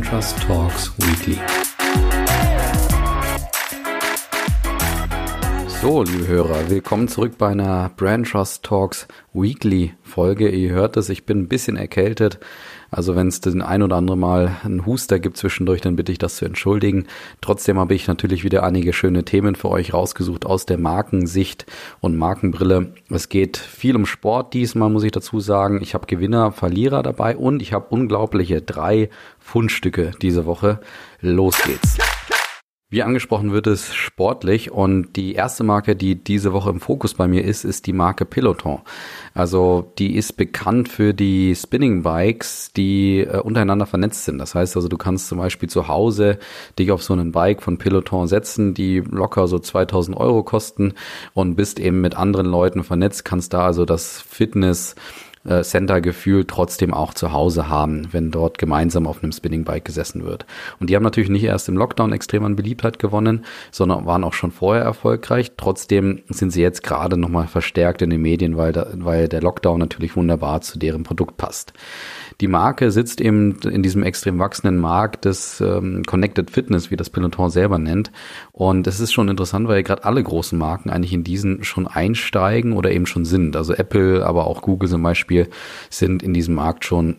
Brand Trust Talks Weekly. So, liebe Hörer, willkommen zurück bei einer Brand Trust Talks Weekly Folge. Ihr hört es, ich bin ein bisschen erkältet. Also wenn es den ein oder andere Mal einen Huster gibt zwischendurch, dann bitte ich das zu entschuldigen. Trotzdem habe ich natürlich wieder einige schöne Themen für euch rausgesucht aus der Markensicht und Markenbrille. Es geht viel um Sport diesmal, muss ich dazu sagen. Ich habe Gewinner, Verlierer dabei und ich habe unglaubliche drei Fundstücke diese Woche. Los geht's. Wie angesprochen wird es sportlich und die erste Marke, die diese Woche im Fokus bei mir ist, ist die Marke Peloton. Also die ist bekannt für die Spinning Bikes, die äh, untereinander vernetzt sind. Das heißt also, du kannst zum Beispiel zu Hause dich auf so einen Bike von Peloton setzen, die locker so 2000 Euro kosten und bist eben mit anderen Leuten vernetzt, kannst da also das Fitness äh, Center-Gefühl trotzdem auch zu Hause haben, wenn dort gemeinsam auf einem Spinning-Bike gesessen wird. Und die haben natürlich nicht erst im Lockdown extrem an Beliebtheit gewonnen, sondern waren auch schon vorher erfolgreich. Trotzdem sind sie jetzt gerade nochmal verstärkt in den Medien, weil, da, weil der Lockdown natürlich wunderbar zu deren Produkt passt. Die Marke sitzt eben in diesem extrem wachsenden Markt des ähm, Connected Fitness, wie das Peloton selber nennt. Und es ist schon interessant, weil gerade alle großen Marken eigentlich in diesen schon einsteigen oder eben schon sind. Also Apple, aber auch Google zum Beispiel sind in diesem Markt schon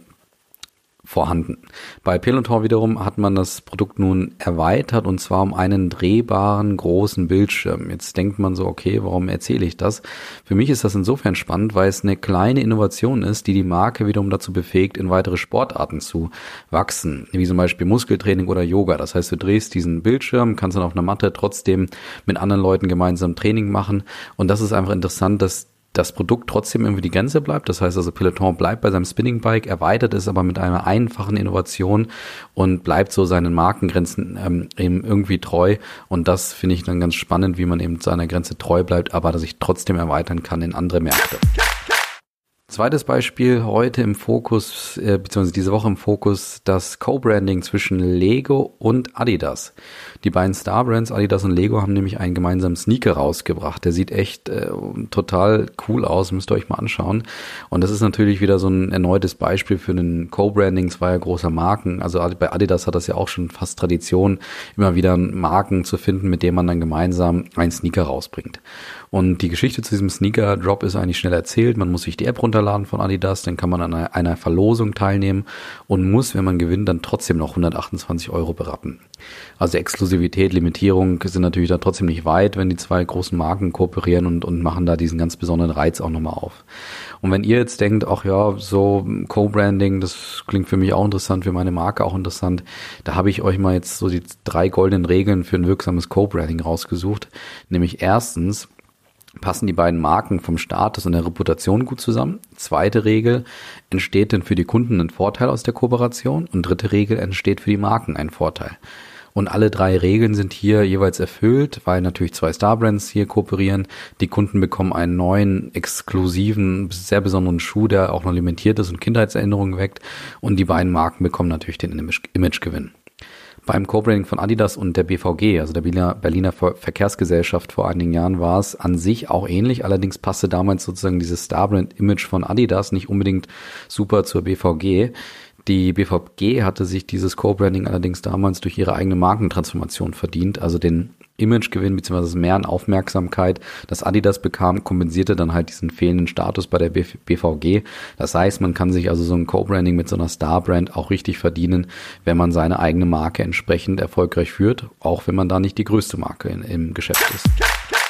vorhanden. Bei Peloton wiederum hat man das Produkt nun erweitert und zwar um einen drehbaren großen Bildschirm. Jetzt denkt man so, okay, warum erzähle ich das? Für mich ist das insofern spannend, weil es eine kleine Innovation ist, die die Marke wiederum dazu befähigt, in weitere Sportarten zu wachsen, wie zum Beispiel Muskeltraining oder Yoga. Das heißt, du drehst diesen Bildschirm, kannst dann auf einer Matte trotzdem mit anderen Leuten gemeinsam Training machen und das ist einfach interessant, dass das Produkt trotzdem irgendwie die Grenze bleibt. Das heißt also, Peloton bleibt bei seinem Spinning Bike, erweitert es aber mit einer einfachen Innovation und bleibt so seinen Markengrenzen ähm, eben irgendwie treu. Und das finde ich dann ganz spannend, wie man eben seiner Grenze treu bleibt, aber dass ich trotzdem erweitern kann in andere Märkte. Zweites Beispiel heute im Fokus, äh, beziehungsweise diese Woche im Fokus, das Co-Branding zwischen Lego und Adidas. Die beiden Star-Brands, Adidas und Lego, haben nämlich einen gemeinsamen Sneaker rausgebracht. Der sieht echt äh, total cool aus, müsst ihr euch mal anschauen. Und das ist natürlich wieder so ein erneutes Beispiel für einen Co-Branding zweier großer Marken. Also bei Adidas hat das ja auch schon fast Tradition, immer wieder Marken zu finden, mit denen man dann gemeinsam einen Sneaker rausbringt. Und die Geschichte zu diesem Sneaker-Drop ist eigentlich schnell erzählt. Man muss sich die App runterladen von Adidas, dann kann man an einer, Verlosung teilnehmen und muss, wenn man gewinnt, dann trotzdem noch 128 Euro berappen. Also Exklusivität, Limitierung sind natürlich da trotzdem nicht weit, wenn die zwei großen Marken kooperieren und, und machen da diesen ganz besonderen Reiz auch nochmal auf. Und wenn ihr jetzt denkt, ach ja, so Co-Branding, das klingt für mich auch interessant, für meine Marke auch interessant, da habe ich euch mal jetzt so die drei goldenen Regeln für ein wirksames Co-Branding rausgesucht. Nämlich erstens, passen die beiden Marken vom Status und der Reputation gut zusammen. Zweite Regel, entsteht denn für die Kunden ein Vorteil aus der Kooperation? Und dritte Regel, entsteht für die Marken ein Vorteil. Und alle drei Regeln sind hier jeweils erfüllt, weil natürlich zwei Starbrands hier kooperieren. Die Kunden bekommen einen neuen, exklusiven, sehr besonderen Schuh, der auch noch limitiert ist und Kindheitserinnerungen weckt. Und die beiden Marken bekommen natürlich den Imagegewinn beim Co-Branding von Adidas und der BVG, also der Berliner, Berliner Verkehrsgesellschaft vor einigen Jahren, war es an sich auch ähnlich. Allerdings passte damals sozusagen dieses Starbrand-Image von Adidas nicht unbedingt super zur BVG. Die BVG hatte sich dieses Co-Branding allerdings damals durch ihre eigene Markentransformation verdient, also den Imagegewinn bzw. mehr an Aufmerksamkeit, das Adidas bekam, kompensierte dann halt diesen fehlenden Status bei der BVG. Das heißt, man kann sich also so ein Co-Branding mit so einer Star-Brand auch richtig verdienen, wenn man seine eigene Marke entsprechend erfolgreich führt, auch wenn man da nicht die größte Marke in, im Geschäft ist.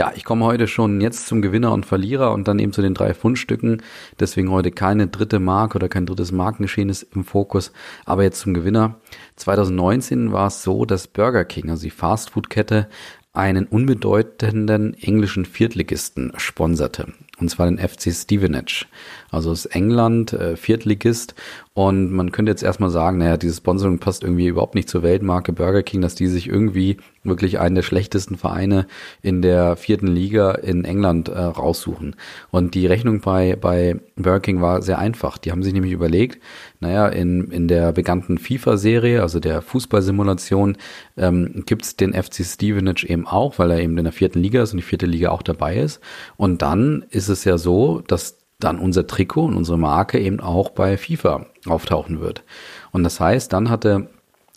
Ja, ich komme heute schon jetzt zum Gewinner und Verlierer und dann eben zu den drei Fundstücken. Deswegen heute keine dritte Marke oder kein drittes Markengeschehen ist im Fokus. Aber jetzt zum Gewinner. 2019 war es so, dass Burger King, also die Fastfood-Kette, einen unbedeutenden englischen Viertligisten sponserte. Und zwar den FC Stevenage. Also ist England, äh, Viertligist. Und man könnte jetzt erstmal sagen, naja, dieses Sponsoring passt irgendwie überhaupt nicht zur Weltmarke Burger King, dass die sich irgendwie wirklich einen der schlechtesten Vereine in der vierten Liga in England äh, raussuchen. Und die Rechnung bei, bei Burger King war sehr einfach. Die haben sich nämlich überlegt, naja, in, in der bekannten FIFA-Serie, also der Fußballsimulation, ähm, gibt es den FC Stevenage eben auch, weil er eben in der vierten Liga ist und die vierte Liga auch dabei ist. Und dann ist es ja so, dass dann unser Trikot und unsere Marke eben auch bei FIFA auftauchen wird. Und das heißt, dann hatte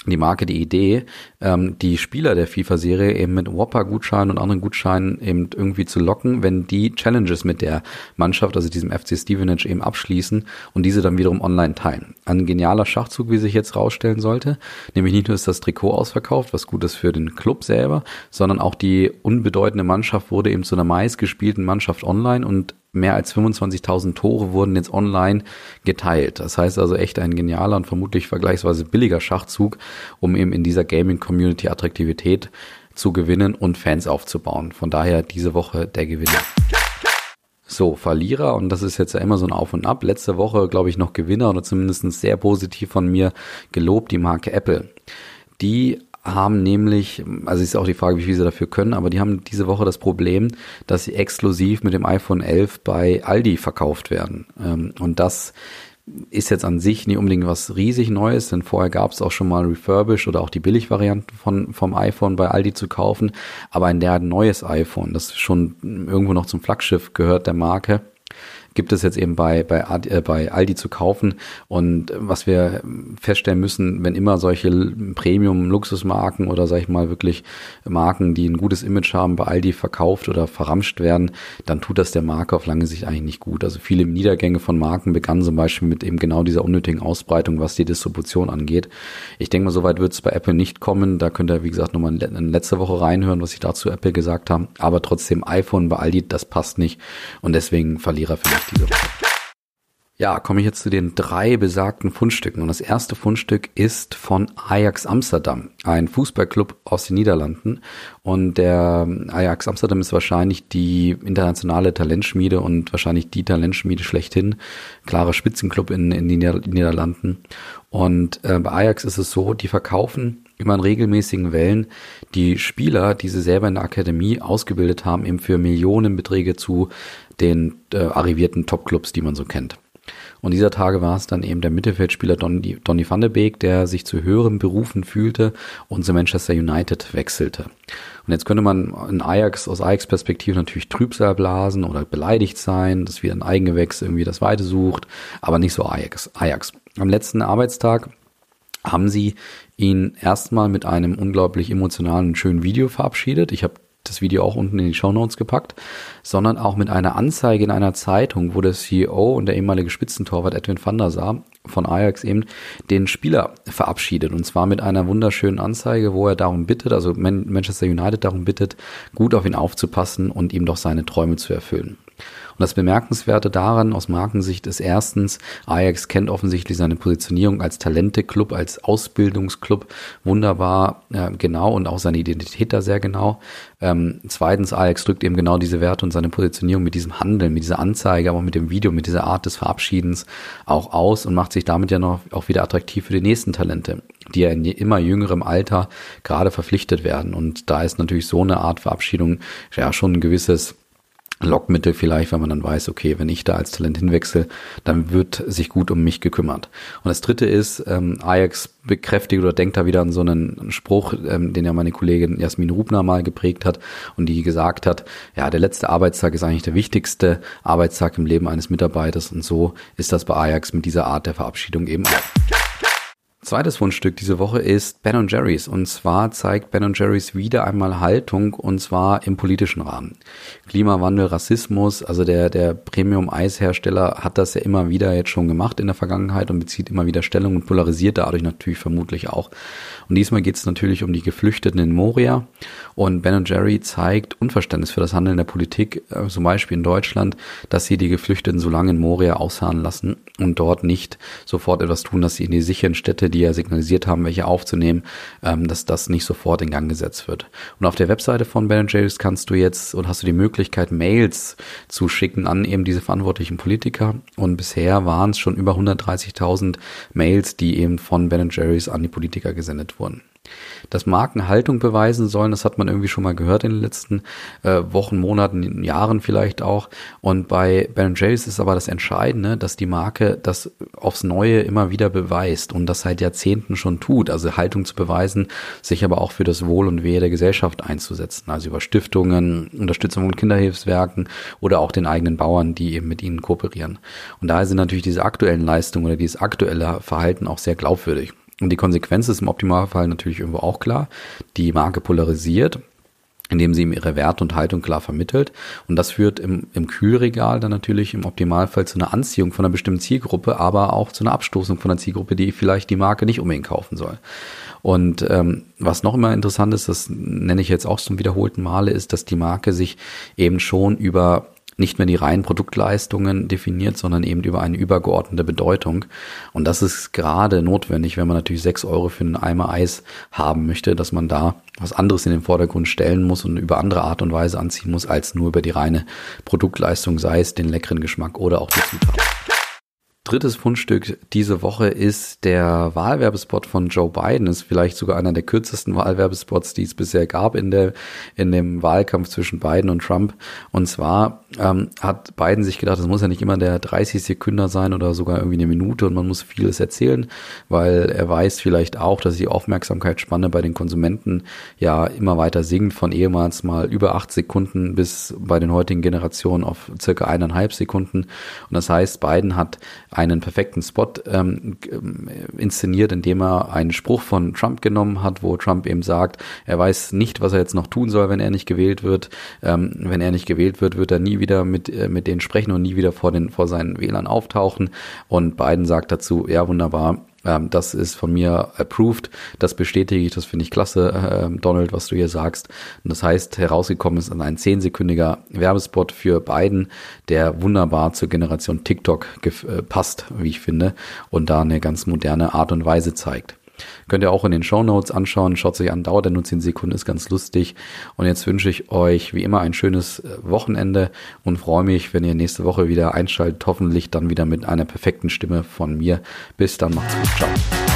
die Marke die Idee, ähm, die Spieler der FIFA-Serie eben mit Whopper-Gutscheinen und anderen Gutscheinen eben irgendwie zu locken, wenn die Challenges mit der Mannschaft, also diesem FC Stevenage eben abschließen und diese dann wiederum online teilen. Ein genialer Schachzug, wie sich jetzt rausstellen sollte. Nämlich nicht nur ist das Trikot ausverkauft, was gut ist für den Club selber, sondern auch die unbedeutende Mannschaft wurde eben zu einer meistgespielten Mannschaft online und mehr als 25.000 Tore wurden jetzt online geteilt. Das heißt also echt ein genialer und vermutlich vergleichsweise billiger Schachzug, um eben in dieser Gaming-Community Attraktivität zu gewinnen und Fans aufzubauen. Von daher diese Woche der Gewinner. So, Verlierer, und das ist jetzt ja immer so ein Auf und Ab. Letzte Woche, glaube ich, noch Gewinner oder zumindest sehr positiv von mir gelobt, die Marke Apple. Die haben nämlich, also ist auch die Frage, wie viel sie dafür können, aber die haben diese Woche das Problem, dass sie exklusiv mit dem iPhone 11 bei Aldi verkauft werden. Ähm, und das ist jetzt an sich nicht unbedingt was riesig Neues, denn vorher gab es auch schon mal Refurbish oder auch die Billigvariante von vom iPhone bei Aldi zu kaufen, aber ein der neues iPhone, das schon irgendwo noch zum Flaggschiff gehört der Marke, gibt es jetzt eben bei, bei, äh, bei Aldi zu kaufen. Und was wir feststellen müssen, wenn immer solche Premium-Luxusmarken oder sag ich mal wirklich Marken, die ein gutes Image haben, bei Aldi verkauft oder verramscht werden, dann tut das der Marke auf lange Sicht eigentlich nicht gut. Also viele Niedergänge von Marken begannen zum Beispiel mit eben genau dieser unnötigen Ausbreitung, was die Distribution angeht. Ich denke mal, soweit wird es bei Apple nicht kommen. Da könnt ihr, wie gesagt, nochmal in letzte Woche reinhören, was ich dazu Apple gesagt habe. Aber trotzdem iPhone bei Aldi, das passt nicht. Und deswegen Verlierer für mich Woche. Ja, komme ich jetzt zu den drei besagten Fundstücken. Und das erste Fundstück ist von Ajax Amsterdam, ein Fußballclub aus den Niederlanden. Und der Ajax Amsterdam ist wahrscheinlich die internationale Talentschmiede und wahrscheinlich die Talentschmiede schlechthin. Klarer Spitzenclub in, in den Niederlanden. Und äh, bei Ajax ist es so, die verkaufen immer in regelmäßigen Wellen die Spieler, die sie selber in der Akademie ausgebildet haben, eben für Millionenbeträge zu den äh, arrivierten Topclubs, die man so kennt. Und dieser Tage war es dann eben der Mittelfeldspieler Donny, Donny van de Beek, der sich zu höheren Berufen fühlte und zu Manchester United wechselte. Und jetzt könnte man in Ajax, aus Ajax-Perspektive natürlich Trübsal blasen oder beleidigt sein, dass wieder ein Eigengewächs irgendwie das Weite sucht, aber nicht so Ajax. Ajax. Am letzten Arbeitstag haben sie ihn erstmal mit einem unglaublich emotionalen schönen Video verabschiedet. Ich habe das Video auch unten in die Show Notes gepackt, sondern auch mit einer Anzeige in einer Zeitung, wo der CEO und der ehemalige Spitzentorwart Edwin van der Sar von Ajax eben den Spieler verabschiedet. Und zwar mit einer wunderschönen Anzeige, wo er darum bittet, also Manchester United darum bittet, gut auf ihn aufzupassen und ihm doch seine Träume zu erfüllen. Und das Bemerkenswerte daran aus Markensicht ist erstens, Ajax kennt offensichtlich seine Positionierung als Talente-Club, als Ausbildungsclub wunderbar äh, genau und auch seine Identität da sehr genau. Ähm, zweitens, Ajax drückt eben genau diese Werte und seine Positionierung mit diesem Handeln, mit dieser Anzeige, aber auch mit dem Video, mit dieser Art des Verabschiedens auch aus und macht sich damit ja noch auch wieder attraktiv für die nächsten Talente, die ja in immer jüngerem Alter gerade verpflichtet werden. Und da ist natürlich so eine Art Verabschiedung ja schon ein gewisses Lockmittel vielleicht, weil man dann weiß, okay, wenn ich da als Talent hinwechsel, dann wird sich gut um mich gekümmert. Und das dritte ist, ähm, Ajax bekräftigt oder denkt da wieder an so einen Spruch, ähm, den ja meine Kollegin Jasmin Rubner mal geprägt hat und die gesagt hat, ja, der letzte Arbeitstag ist eigentlich der wichtigste Arbeitstag im Leben eines Mitarbeiters und so ist das bei Ajax mit dieser Art der Verabschiedung eben auch. Zweites Fundstück diese Woche ist Ben Jerry's. Und zwar zeigt Ben Jerry's wieder einmal Haltung und zwar im politischen Rahmen. Klimawandel, Rassismus, also der, der Premium-Eishersteller hat das ja immer wieder jetzt schon gemacht in der Vergangenheit und bezieht immer wieder Stellung und polarisiert dadurch natürlich vermutlich auch. Und diesmal geht es natürlich um die Geflüchteten in Moria. Und Ben Jerry zeigt Unverständnis für das Handeln der Politik, äh, zum Beispiel in Deutschland, dass sie die Geflüchteten so lange in Moria ausharren lassen und dort nicht sofort etwas tun, dass sie in die sicheren Städte die ja signalisiert haben, welche aufzunehmen, ähm, dass das nicht sofort in Gang gesetzt wird. Und auf der Webseite von Ben Jerry's kannst du jetzt und hast du die Möglichkeit, Mails zu schicken an eben diese verantwortlichen Politiker. Und bisher waren es schon über 130.000 Mails, die eben von Ben Jerry's an die Politiker gesendet wurden. Dass Marken Haltung beweisen sollen. Das hat man irgendwie schon mal gehört in den letzten äh, Wochen, Monaten, Jahren vielleicht auch. Und bei Ben Jerry's ist aber das Entscheidende, dass die Marke das aufs Neue immer wieder beweist und das seit Jahrzehnten schon tut. Also Haltung zu beweisen, sich aber auch für das Wohl und Wehe der Gesellschaft einzusetzen. Also über Stiftungen, Unterstützung von Kinderhilfswerken oder auch den eigenen Bauern, die eben mit ihnen kooperieren. Und daher sind natürlich diese aktuellen Leistungen oder dieses aktuelle Verhalten auch sehr glaubwürdig. Und die Konsequenz ist im Optimalfall natürlich irgendwo auch klar. Die Marke polarisiert, indem sie ihm ihre Werte und Haltung klar vermittelt. Und das führt im, im Kühlregal dann natürlich im Optimalfall zu einer Anziehung von einer bestimmten Zielgruppe, aber auch zu einer Abstoßung von einer Zielgruppe, die vielleicht die Marke nicht unbedingt kaufen soll. Und ähm, was noch immer interessant ist, das nenne ich jetzt auch zum wiederholten Male, ist, dass die Marke sich eben schon über nicht mehr die reinen Produktleistungen definiert, sondern eben über eine übergeordnete Bedeutung. Und das ist gerade notwendig, wenn man natürlich sechs Euro für einen Eimer Eis haben möchte, dass man da was anderes in den Vordergrund stellen muss und über andere Art und Weise anziehen muss, als nur über die reine Produktleistung, sei es den leckeren Geschmack oder auch die Zutaten. Drittes Fundstück diese Woche ist der Wahlwerbespot von Joe Biden. Ist vielleicht sogar einer der kürzesten Wahlwerbespots, die es bisher gab in der in dem Wahlkampf zwischen Biden und Trump. Und zwar ähm, hat Biden sich gedacht, es muss ja nicht immer der 30 Sekünder sein oder sogar irgendwie eine Minute und man muss vieles erzählen, weil er weiß vielleicht auch, dass die Aufmerksamkeitsspanne bei den Konsumenten ja immer weiter sinkt von ehemals mal über acht Sekunden bis bei den heutigen Generationen auf circa eineinhalb Sekunden. Und das heißt, Biden hat einen perfekten Spot ähm, inszeniert, indem er einen Spruch von Trump genommen hat, wo Trump eben sagt, er weiß nicht, was er jetzt noch tun soll, wenn er nicht gewählt wird. Ähm, wenn er nicht gewählt wird, wird er nie wieder mit, äh, mit denen sprechen und nie wieder vor, den, vor seinen Wählern auftauchen. Und Biden sagt dazu, ja wunderbar, ähm, das ist von mir approved, das bestätige ich, das finde ich klasse, äh, Donald, was du hier sagst. Und das heißt, herausgekommen ist ein zehnsekündiger Werbespot für Biden, der wunderbar zur Generation TikTok äh, passt, wie ich finde, und da eine ganz moderne Art und Weise zeigt. Könnt ihr auch in den Show Notes anschauen. Schaut sich an, dauert nur 10 Sekunden, ist ganz lustig. Und jetzt wünsche ich euch wie immer ein schönes äh, Wochenende und freue mich, wenn ihr nächste Woche wieder einschaltet. Hoffentlich dann wieder mit einer perfekten Stimme von mir. Bis dann, macht's gut. Ciao.